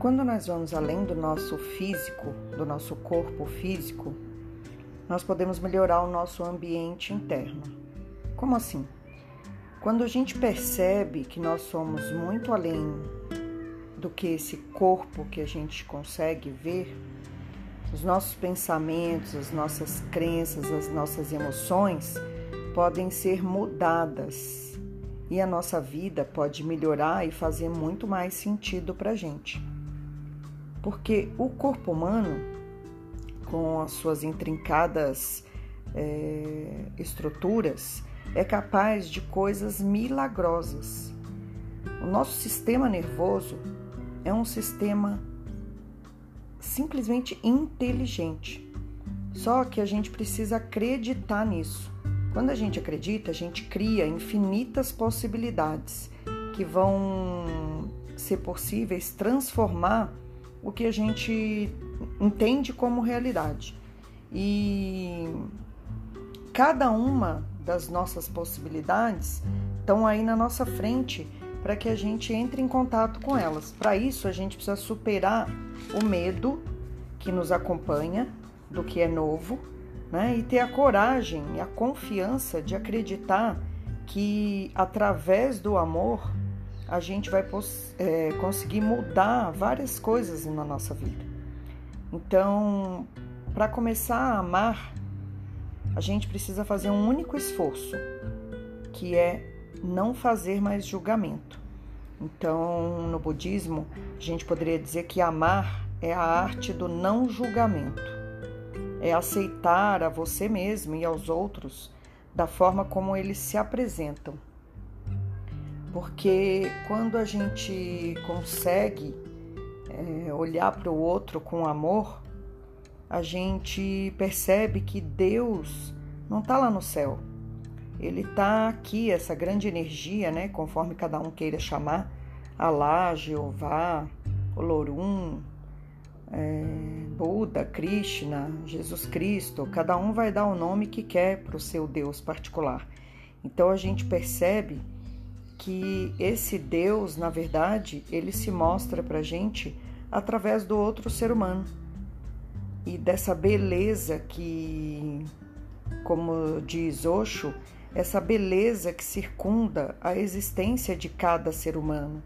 Quando nós vamos além do nosso físico, do nosso corpo físico, nós podemos melhorar o nosso ambiente interno. Como assim? Quando a gente percebe que nós somos muito além do que esse corpo que a gente consegue ver, os nossos pensamentos, as nossas crenças, as nossas emoções podem ser mudadas e a nossa vida pode melhorar e fazer muito mais sentido para a gente. Porque o corpo humano, com as suas intrincadas é, estruturas, é capaz de coisas milagrosas. O nosso sistema nervoso é um sistema simplesmente inteligente. Só que a gente precisa acreditar nisso. Quando a gente acredita, a gente cria infinitas possibilidades que vão ser possíveis transformar o que a gente entende como realidade. E cada uma das nossas possibilidades estão aí na nossa frente para que a gente entre em contato com elas. Para isso, a gente precisa superar o medo que nos acompanha do que é novo, né? E ter a coragem e a confiança de acreditar que através do amor a gente vai é, conseguir mudar várias coisas na nossa vida. Então, para começar a amar, a gente precisa fazer um único esforço, que é não fazer mais julgamento. Então, no budismo, a gente poderia dizer que amar é a arte do não julgamento. É aceitar a você mesmo e aos outros da forma como eles se apresentam. Porque quando a gente consegue é, olhar para o outro com amor, a gente percebe que Deus não está lá no céu, ele está aqui, essa grande energia, né? Conforme cada um queira chamar, Alá, Jeová, Olorum, é, Buda, Krishna, Jesus Cristo, cada um vai dar o nome que quer para o seu Deus particular. Então a gente percebe que esse Deus, na verdade, ele se mostra para gente através do outro ser humano e dessa beleza que, como diz Osho, essa beleza que circunda a existência de cada ser humano.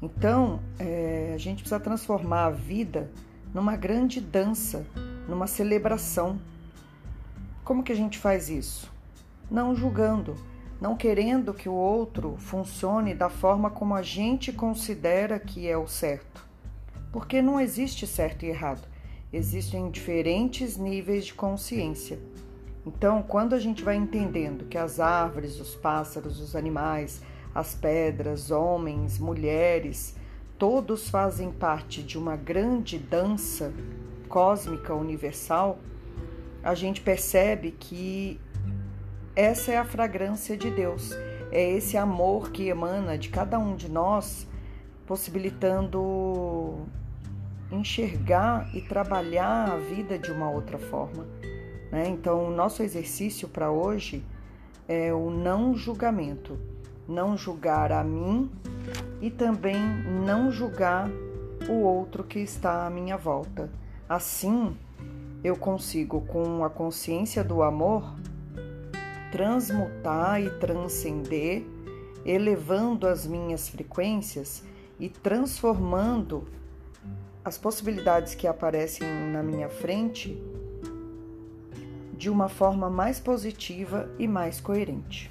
Então, é, a gente precisa transformar a vida numa grande dança, numa celebração. Como que a gente faz isso? Não julgando, não querendo que o outro funcione da forma como a gente considera que é o certo. Porque não existe certo e errado, existem diferentes níveis de consciência. Então, quando a gente vai entendendo que as árvores, os pássaros, os animais, as pedras, homens, mulheres, todos fazem parte de uma grande dança cósmica universal, a gente percebe que essa é a fragrância de Deus, é esse amor que emana de cada um de nós, possibilitando enxergar e trabalhar a vida de uma outra forma. Né? Então, o nosso exercício para hoje é o não julgamento. Não julgar a mim e também não julgar o outro que está à minha volta. Assim, eu consigo, com a consciência do amor, transmutar e transcender, elevando as minhas frequências e transformando as possibilidades que aparecem na minha frente de uma forma mais positiva e mais coerente.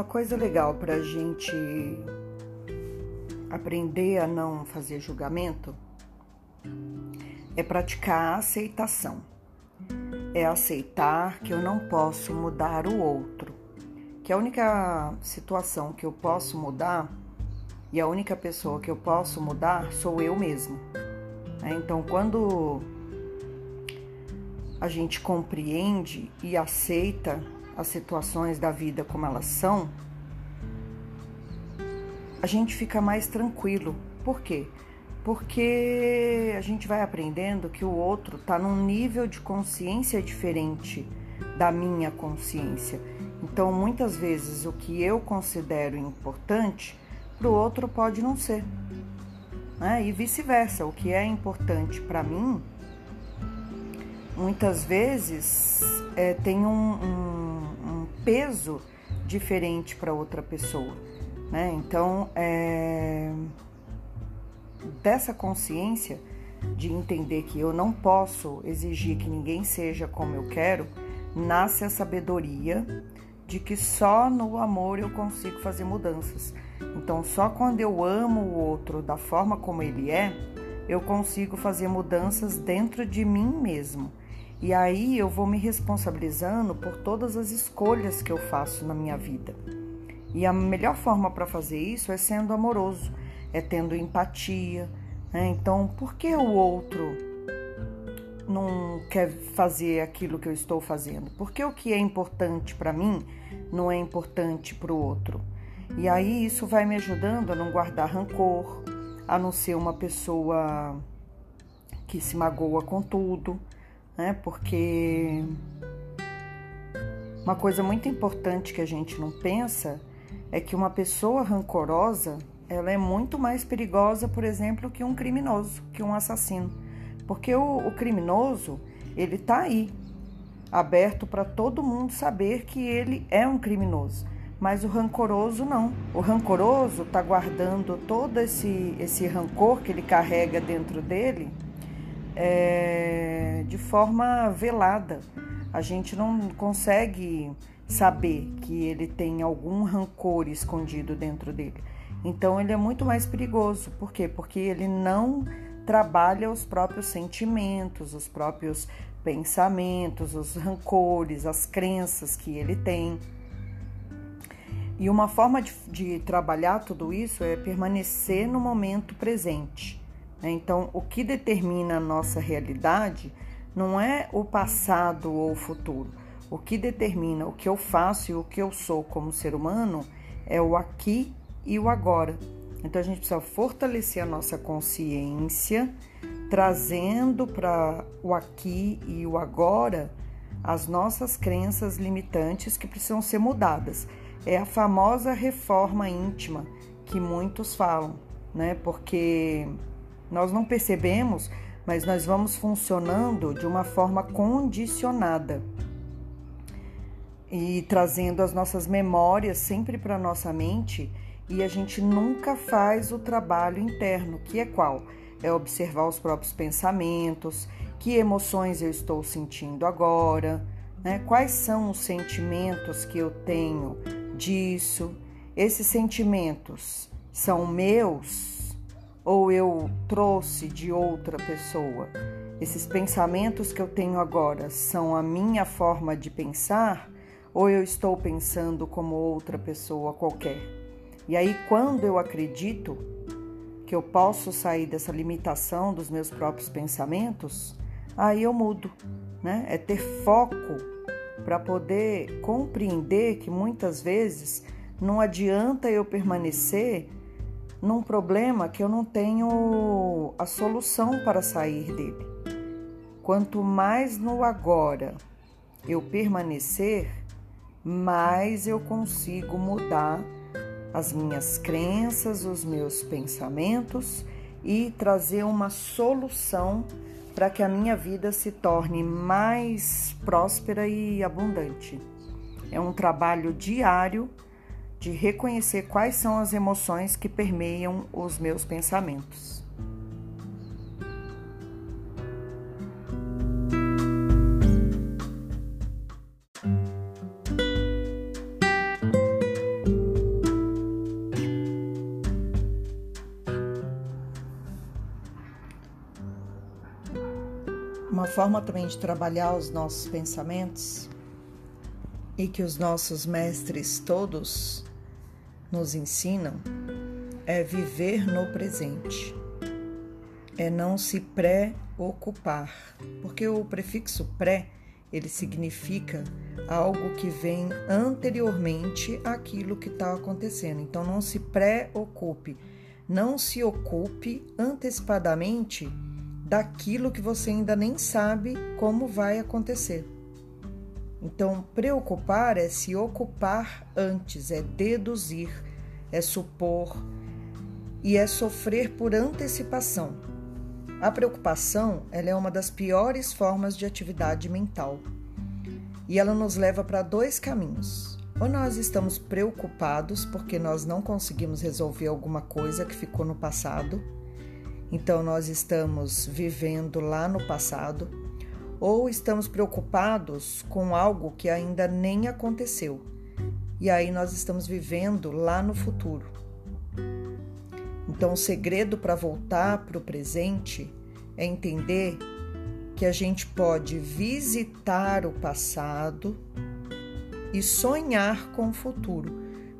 Uma coisa legal para a gente aprender a não fazer julgamento é praticar a aceitação é aceitar que eu não posso mudar o outro, que a única situação que eu posso mudar e a única pessoa que eu posso mudar sou eu mesmo. Né? Então, quando a gente compreende e aceita as situações da vida como elas são, a gente fica mais tranquilo. Por quê? porque a gente vai aprendendo que o outro está num nível de consciência diferente da minha consciência. Então, muitas vezes, o que eu considero importante para o outro pode não ser. Né? E vice-versa, o que é importante para mim, muitas vezes é, tem um, um, peso diferente para outra pessoa. Né? Então, é, dessa consciência de entender que eu não posso exigir que ninguém seja como eu quero, nasce a sabedoria de que só no amor eu consigo fazer mudanças. Então, só quando eu amo o outro da forma como ele é, eu consigo fazer mudanças dentro de mim mesmo. E aí eu vou me responsabilizando por todas as escolhas que eu faço na minha vida. E a melhor forma para fazer isso é sendo amoroso, é tendo empatia. Né? Então, por que o outro não quer fazer aquilo que eu estou fazendo? Porque o que é importante para mim não é importante para o outro. E aí isso vai me ajudando a não guardar rancor, a não ser uma pessoa que se magoa com tudo, né? Porque uma coisa muito importante que a gente não pensa é que uma pessoa rancorosa, ela é muito mais perigosa, por exemplo, que um criminoso, que um assassino. Porque o, o criminoso, ele tá aí, aberto para todo mundo saber que ele é um criminoso. Mas o rancoroso não. O rancoroso está guardando todo esse, esse rancor que ele carrega dentro dele é, de forma velada. A gente não consegue saber que ele tem algum rancor escondido dentro dele. Então ele é muito mais perigoso. Por quê? Porque ele não trabalha os próprios sentimentos, os próprios pensamentos, os rancores, as crenças que ele tem. E uma forma de, de trabalhar tudo isso é permanecer no momento presente. Né? Então, o que determina a nossa realidade não é o passado ou o futuro. O que determina o que eu faço e o que eu sou como ser humano é o aqui e o agora. Então a gente precisa fortalecer a nossa consciência, trazendo para o aqui e o agora as nossas crenças limitantes que precisam ser mudadas. É a famosa reforma íntima que muitos falam, né? Porque nós não percebemos, mas nós vamos funcionando de uma forma condicionada e trazendo as nossas memórias sempre para nossa mente e a gente nunca faz o trabalho interno, que é qual? É observar os próprios pensamentos, que emoções eu estou sentindo agora, né? quais são os sentimentos que eu tenho disso. Esses sentimentos são meus ou eu trouxe de outra pessoa? Esses pensamentos que eu tenho agora são a minha forma de pensar ou eu estou pensando como outra pessoa qualquer? E aí, quando eu acredito que eu posso sair dessa limitação dos meus próprios pensamentos, aí eu mudo, né? É ter foco para poder compreender que muitas vezes não adianta eu permanecer num problema que eu não tenho a solução para sair dele. Quanto mais no agora eu permanecer, mais eu consigo mudar as minhas crenças, os meus pensamentos e trazer uma solução para que a minha vida se torne mais próspera e abundante. É um trabalho diário de reconhecer quais são as emoções que permeiam os meus pensamentos. forma também de trabalhar os nossos pensamentos e que os nossos mestres todos nos ensinam é viver no presente, é não se preocupar, porque o prefixo pré ele significa algo que vem anteriormente àquilo que está acontecendo. Então não se preocupe, Não se ocupe antecipadamente daquilo que você ainda nem sabe como vai acontecer. Então, preocupar é se ocupar antes, é deduzir, é supor e é sofrer por antecipação. A preocupação ela é uma das piores formas de atividade mental e ela nos leva para dois caminhos. Ou nós estamos preocupados porque nós não conseguimos resolver alguma coisa que ficou no passado, então nós estamos vivendo lá no passado ou estamos preocupados com algo que ainda nem aconteceu. E aí nós estamos vivendo lá no futuro. Então, o segredo para voltar para o presente é entender que a gente pode visitar o passado e sonhar com o futuro,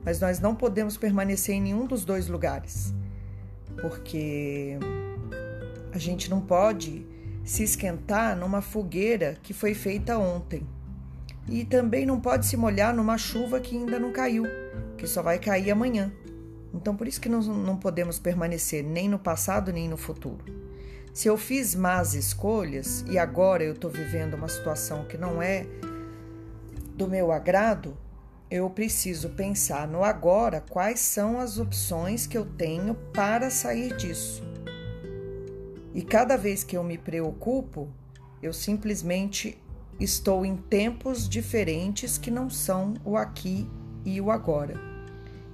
mas nós não podemos permanecer em nenhum dos dois lugares, porque a gente não pode se esquentar numa fogueira que foi feita ontem. E também não pode se molhar numa chuva que ainda não caiu, que só vai cair amanhã. Então, por isso que nós não podemos permanecer nem no passado nem no futuro. Se eu fiz más escolhas e agora eu estou vivendo uma situação que não é do meu agrado, eu preciso pensar no agora quais são as opções que eu tenho para sair disso. E cada vez que eu me preocupo, eu simplesmente estou em tempos diferentes que não são o aqui e o agora.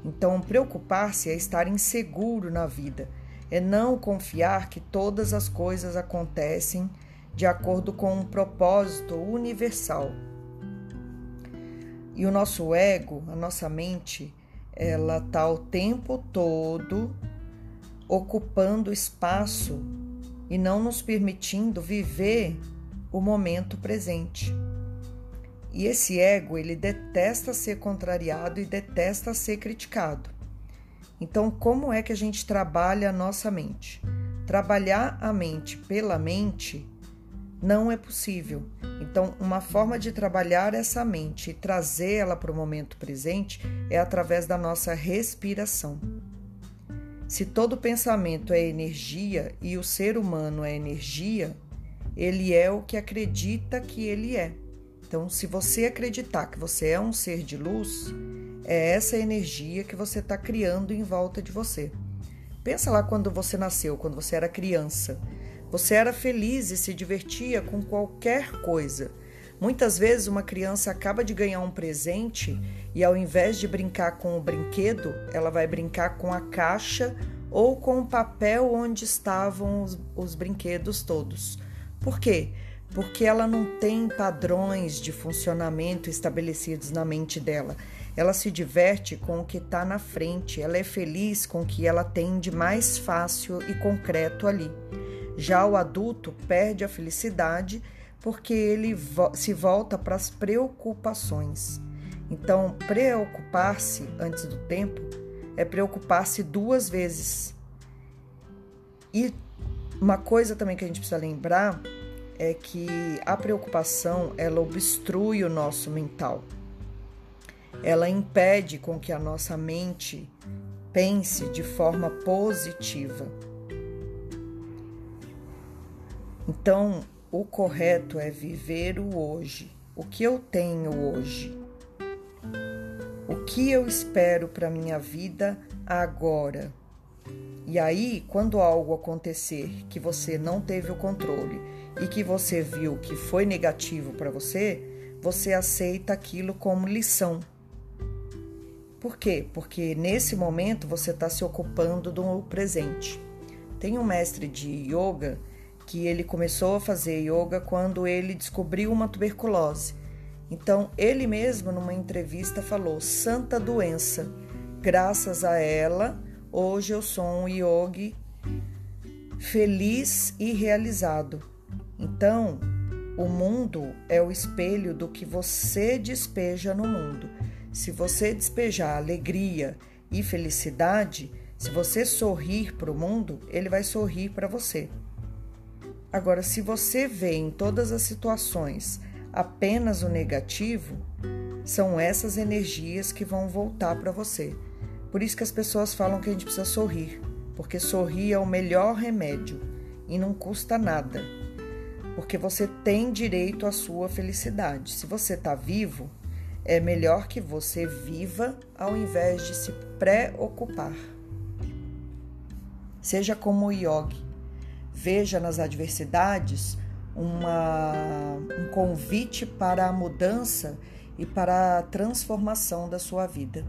Então, preocupar-se é estar inseguro na vida, é não confiar que todas as coisas acontecem de acordo com um propósito universal. E o nosso ego, a nossa mente, ela está o tempo todo ocupando espaço e não nos permitindo viver o momento presente. E esse ego, ele detesta ser contrariado e detesta ser criticado. Então, como é que a gente trabalha a nossa mente? Trabalhar a mente pela mente não é possível. Então, uma forma de trabalhar essa mente e trazê-la para o momento presente é através da nossa respiração. Se todo pensamento é energia e o ser humano é energia, ele é o que acredita que ele é. Então, se você acreditar que você é um ser de luz, é essa energia que você está criando em volta de você. Pensa lá quando você nasceu, quando você era criança. Você era feliz e se divertia com qualquer coisa. Muitas vezes uma criança acaba de ganhar um presente e ao invés de brincar com o brinquedo, ela vai brincar com a caixa ou com o papel onde estavam os, os brinquedos todos. Por quê? Porque ela não tem padrões de funcionamento estabelecidos na mente dela. Ela se diverte com o que está na frente, ela é feliz com o que ela tem de mais fácil e concreto ali. Já o adulto perde a felicidade porque ele se volta para as preocupações. Então, preocupar-se antes do tempo é preocupar-se duas vezes. E uma coisa também que a gente precisa lembrar é que a preocupação ela obstrui o nosso mental. Ela impede com que a nossa mente pense de forma positiva. Então, o correto é viver o hoje, o que eu tenho hoje, o que eu espero para minha vida agora. E aí, quando algo acontecer que você não teve o controle e que você viu que foi negativo para você, você aceita aquilo como lição. Por quê? Porque nesse momento você está se ocupando do presente. Tem um mestre de yoga que ele começou a fazer yoga quando ele descobriu uma tuberculose. Então, ele mesmo, numa entrevista, falou: Santa doença, graças a ela, hoje eu sou um yogi feliz e realizado. Então, o mundo é o espelho do que você despeja no mundo. Se você despejar alegria e felicidade, se você sorrir para o mundo, ele vai sorrir para você. Agora, se você vê em todas as situações apenas o negativo, são essas energias que vão voltar para você. Por isso que as pessoas falam que a gente precisa sorrir. porque sorrir é o melhor remédio e não custa nada, porque você tem direito à sua felicidade. Se você está vivo, é melhor que você viva ao invés de se preocupar. Seja como o yogi, veja nas adversidades uma, um convite para a mudança e para a transformação da sua vida.